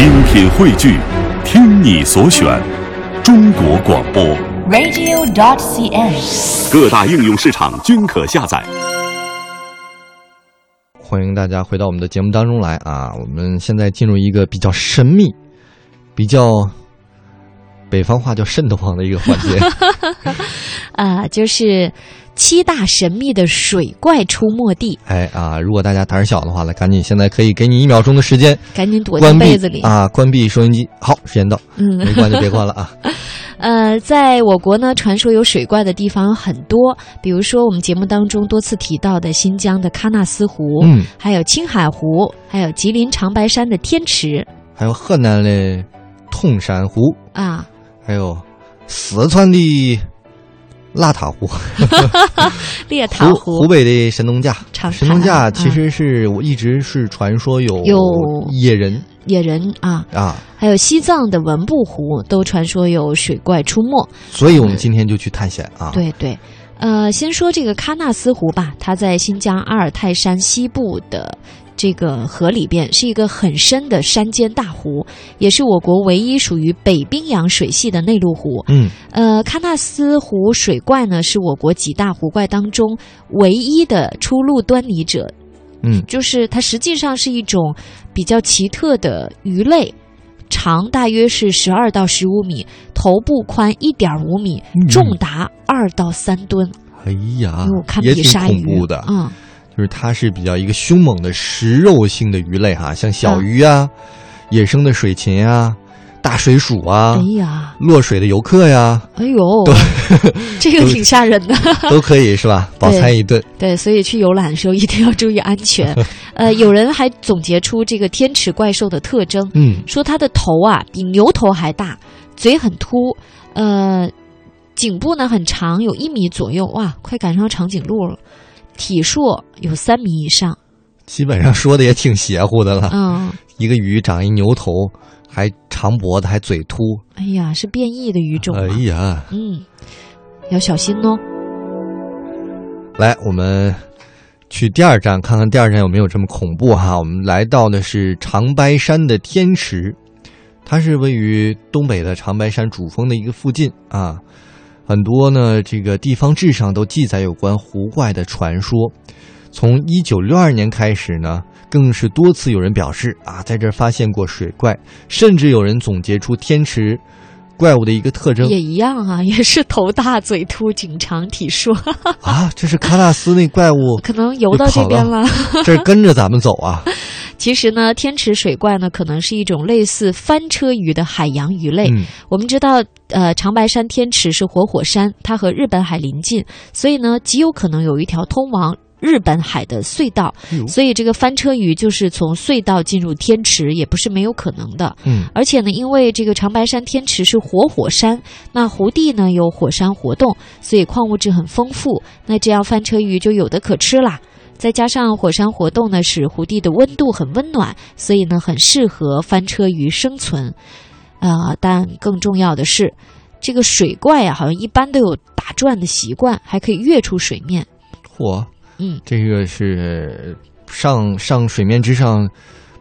精品汇聚，听你所选，中国广播。radio.dot.cn，。各大应用市场均可下载。欢迎大家回到我们的节目当中来啊！我们现在进入一个比较神秘、比较北方话叫瘆得慌的一个环节。啊，就是七大神秘的水怪出没地，哎啊！如果大家胆儿小的话呢，赶紧现在可以给你一秒钟的时间，赶紧躲进被子里。啊，关闭收音机。好，时间到，嗯没关就别关了啊。呃，在我国呢，传说有水怪的地方有很多，比如说我们节目当中多次提到的新疆的喀纳斯湖，嗯，还有青海湖，还有吉林长白山的天池还有河南的铜山湖，啊，还有四川的腊塔湖，列塔湖湖。北的神农架。长神农架其实是我一直是传说有有野人。野人啊，啊，还有西藏的文布湖都传说有水怪出没。所以我们今天就去探险啊。，对对，呃，先说这个喀纳斯湖吧，它在新疆阿尔泰山西部的这个河里边，是一个很深的山间大湖，也是我国唯一属于北冰洋水系的内陆湖。嗯，呃，喀纳斯湖水怪呢，是我国几大湖怪当中唯一的出露端倪者，嗯，就是它实际上是一种比较奇特的鱼类。长大约是十二到十五米，头部宽一点五米，嗯重达二到三吨，哎呀哟，堪比鲨鱼。的，嗯，就是它是比较一个凶猛的食肉性的鱼类哈，像小鱼啊、野生的水禽啊、大水鼠啊哎、呀，落水的游客呀，哎呦，对这个挺吓人的。都可以是吧？饱餐一顿。对，所以去游览的时候一定要注意安全。呃，有人还总结出这个天池怪兽的特征，嗯，说它的头啊比牛头还大，嘴很凸，呃，颈部呢很长，有一米左右，哇，快赶上长颈鹿了。体硕有三米以上，基本上说的也挺邪乎的了。嗯，一个鱼长一牛头，还长脖子，还嘴凸。哎呀，是变异的鱼种啊，哎呀，嗯，要小心哦。来，我们去第二站看看第二站有没有这么恐怖哈。我们来到的是长白山的天池，它是位于东北的长白山主峰的一个附近啊。很多呢，这个地方志上都记载有关湖怪的传说。从一九六二年开始呢，更是多次有人表示啊，在这儿发现过水怪，甚至有人总结出天池怪物的一个特征也一样啊，也是头大、嘴凸、颈长、体硕，啊，这是喀纳斯那怪物 可能游到这边了。这儿跟着咱们走啊。其实呢，天池水怪呢，可能是一种类似翻车鱼的海洋鱼类。嗯我们知道，呃，长白山天池是活火山，它和日本海临近，所以呢，极有可能有一条通往日本海的隧道。哟所以这个翻车鱼就是从隧道进入天池，也不是没有可能的。嗯而且呢，因为这个长白山天池是活火山，那湖地呢有火山活动，所以矿物质很丰富，那这样翻车鱼就有的可吃啦。再加上火山活动呢，使湖地的温度很温暖，所以呢很适合翻车鱼生存。呃，但更重要的是，这个水怪啊，好像一般都有打转的习惯，还可以跃出水面。嚯，嗯，这个是上上水面之上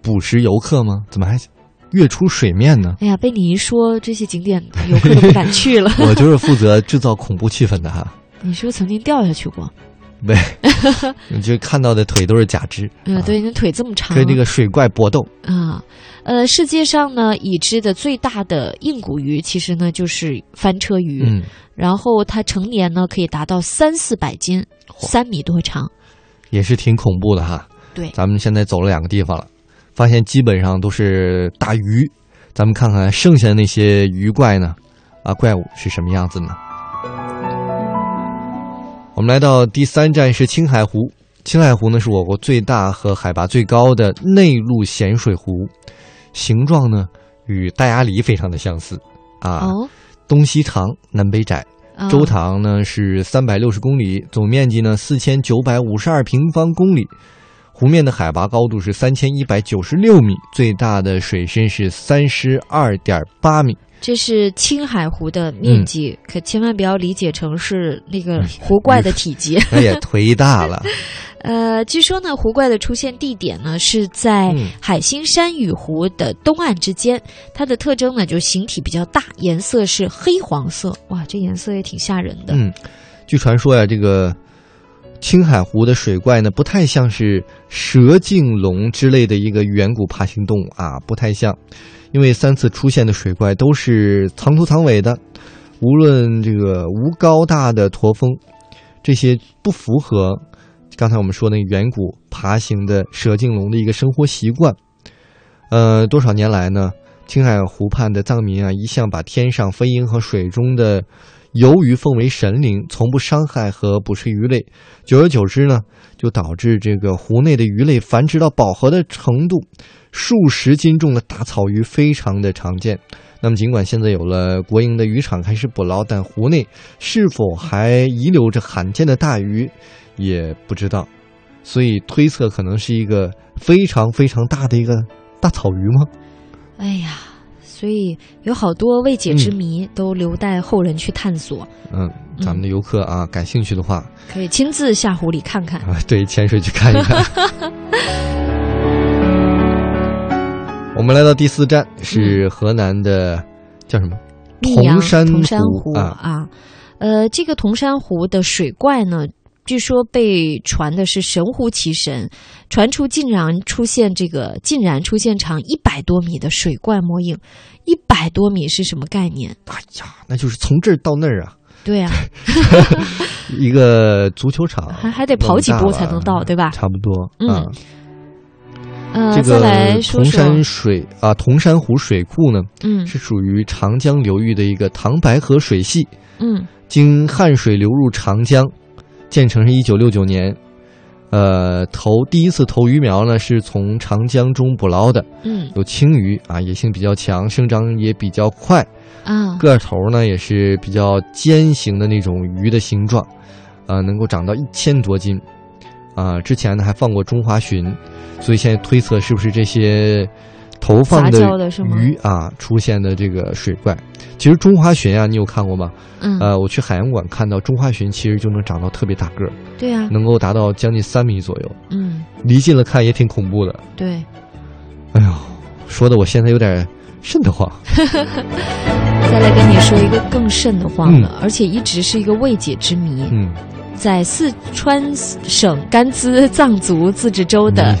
捕食游客吗？怎么还跃出水面呢？哎呀，被你一说，这些景点游客都不敢去了。我就是负责制造恐怖气氛的哈。你是不是曾经掉下去过？对，你就看到的腿都是假肢，嗯，对，你腿这么长，跟这个水怪搏斗。啊，呃，世界上呢已知的最大的硬骨鱼，其实呢就是翻车鱼，嗯，然后它成年呢可以达到三四百斤，三米多长。也是挺恐怖的哈。对咱们现在走了两个地方了，发现基本上都是大鱼。咱们看看剩下的那些鱼怪呢，啊，怪物是什么样子呢？我们来到第三站是青海湖。青海湖呢是我国最大和海拔最高的内陆咸水湖，形状呢与大鸭梨非常的相似啊，哦，东西长，南北窄。啊周长呢是三百六十公里，总面积呢四千九百五十二平方公里。湖面的海拔高度是三千一百九十六米，最大的水深是三十二点八米。这是青海湖的面积，嗯可千万不要理解成是那个湖怪的体积。那也忒大了。呃，据说呢，湖怪的出现地点呢是在嗯海心山与湖的东岸之间，它的特征呢就形体比较大，颜色是黑黄色。哇，这颜色也挺吓人的。嗯，据传说呀，这个青海湖的水怪呢，不太像是蛇颈龙之类的一个远古爬行动物啊，不太像，因为三次出现的水怪都是藏头藏尾的，无论这个无高大的驼峰，这些不符合刚才我们说那远古爬行的蛇颈龙的一个生活习惯。呃，多少年来呢，青海湖畔的藏民啊，一向把天上飞鹰和水中的游鱼奉为神灵，从不伤害和捕食鱼类。久而久之呢，就导致这个湖内的鱼类繁殖到饱和的程度，数十斤重的大草鱼非常的常见。那么，尽管现在有了国营的渔场开始捕捞，但湖内是否还遗留着罕见的大鱼，也不知道。所以推测可能是一个非常非常大的一个大草鱼吗？哎呀，所以有好多未解之谜都留待后人去探索，嗯，咱们的游客啊，感兴趣的话可以亲自下湖里看看。啊，对，潜水去看一看。我们来到第四站是河南的，叫什么？铜山铜山湖啊啊，呃，这个铜山湖的水怪呢，据说被传的是神乎其神，传出竟然出现这个竟然出现长一百多米的水怪魔影，一百多米是什么概念？哎呀，那就是从这儿到那儿啊，对啊，一个足球场，还还得跑几步才能到，对吧？差不多。嗯。啊。呃，这个铜山，水啊，铜山湖水库呢，嗯。是属于长江流域的一个唐白河水系，嗯。经汉水流入长江，建成是一九六九年。呃，投第一次投鱼苗呢，是从长江中捕捞的，嗯有青鱼啊，野性比较强，生长也比较快，啊，个头呢也是比较尖形的那种鱼的形状，啊，能够长到一千多斤，啊，之前呢还放过中华鲟，所以现在推测是不是这些投放的鱼啊出现的这个水怪？其实中华鲟啊，你有看过吗？嗯，呃，我去海洋馆看到中华鲟其实就能长到特别大个儿，对啊，能够达到将近三米左右，嗯，离近了看也挺恐怖的。对。哎呦，说的我现在有点瘆得慌。再来跟你说一个更瘆得慌的，而且一直是一个未解之谜。嗯，在四川省甘孜藏族自治州的你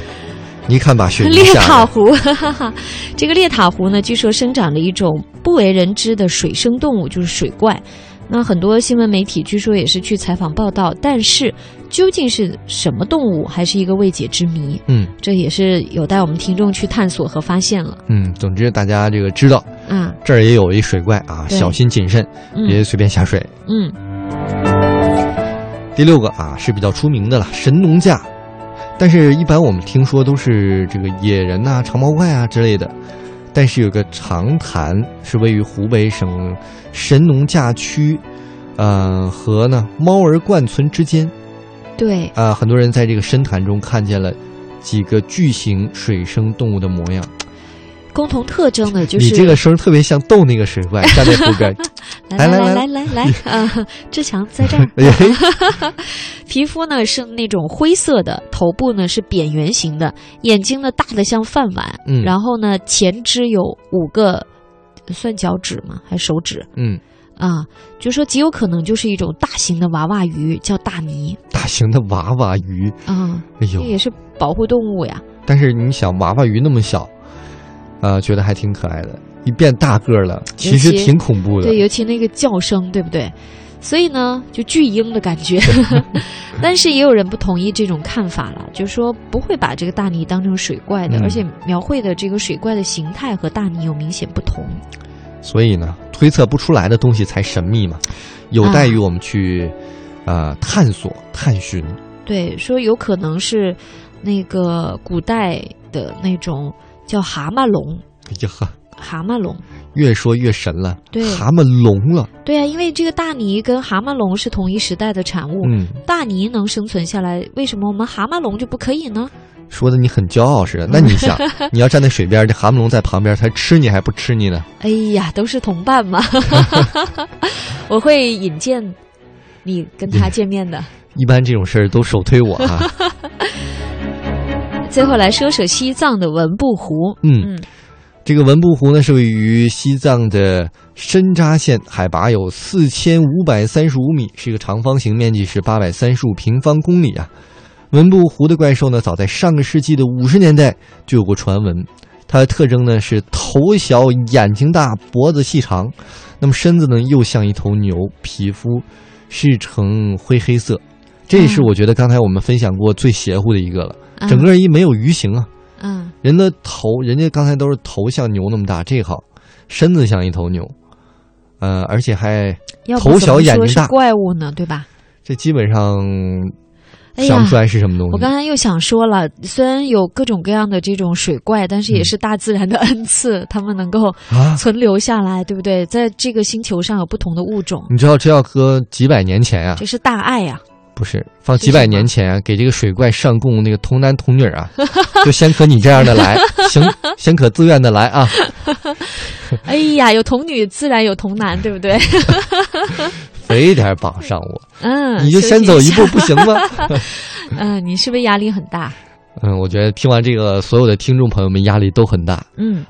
你看吧雪 列吓的，塔湖，哈哈，这个猎塔湖呢，据说生长着一种不为人知的水生动物，就是水怪。那很多新闻媒体据说也是去采访报道，但是究竟是什么动物，还是一个未解之谜。嗯这也是有待我们听众去探索和发现了。嗯，总之大家这个知道啊，这儿也有一水怪啊，小心谨慎，别嗯随便下水。嗯，第六个啊是比较出名的了，神农架。但是，一般我们听说都是这个野人呐、长毛怪啊之类的。但是有个长潭是位于湖北省神农架区，呃和呢猫儿灌村之间。对，啊、很多人在这个深潭中看见了几个巨型水生动物的模样。共同特征的就是你这个声儿特别像逗那个水怪，站在湖边。来来来来来来来啊！志强在这儿。哎 皮肤呢是那种灰色的，头部呢是扁圆形的，眼睛呢大的像饭碗，嗯然后呢前肢有五个，算脚趾吗？还是手指嗯，啊？就说极有可能就是一种大型的娃娃鱼，叫大鲵大型的娃娃鱼，啊，哎呦！这也是保护动物呀。但是你想，娃娃鱼那么小，呃，觉得还挺可爱的。一变大个儿了，其实挺恐怖的。对，尤其那个叫声，对不对？所以呢，就巨婴的感觉。但是也有人不同意这种看法了，就说不会把这个大鲵当成水怪的，嗯而且描绘的这个水怪的形态和大鲵有明显不同。所以呢，推测不出来的东西才神秘嘛，有待于我们去，呃，探索、探寻。对，说有可能是那个古代的那种叫蛤蟆龙，哎呀呵，蛤蟆龙。越说越神了，对蛤蟆龙了。对啊，因为这个大鲵跟蛤蟆龙是同一时代的产物，嗯，大鲵能生存下来，为什么我们蛤蟆龙就不可以呢？说的你很骄傲似的。那你想，你要站在水边，这蛤蟆龙在旁边，它吃你还不吃你呢？哎呀，都是同伴嘛，我会引荐你跟他见面的。一般这种事儿都首推我啊。最后来说说西藏的文布湖。嗯，这个文布湖呢是位于西藏的深扎县，海拔有四千五百三十五米，是一个长方形，面积是八百三十五平方公里啊。文布湖的怪兽呢，早在上个世纪的五十年代就有过传闻。它的特征呢是头小、眼睛大、脖子细长，那么身子呢又像一头牛，皮肤是呈灰黑色。这也是我觉得刚才我们分享过最邪乎的一个了。整个人一没有鱼形啊，嗯，人的头，人家刚才都是头像牛那么大，这好，身子像一头牛，呃，而且还头小眼睛大，怪物呢，对吧？这基本上想不出来是什么东西。我刚才又想说了，虽然有各种各样的这种水怪，但是也是大自然的恩赐，他们能够存留下来，对不对？在这个星球上有不同的物种。你知道这要搁几百年前啊？这是大爱呀。不是放几百年前啊，给这个水怪上供那个童男童女啊，就先可你这样的来，行，先可自愿的来啊。哎呀，有童女自然有童男，对不对？非得绑上我，嗯，你就先走一步不行吗？嗯，你是不是压力很大？嗯，我觉得听完这个，所有的听众朋友们压力都很大。嗯。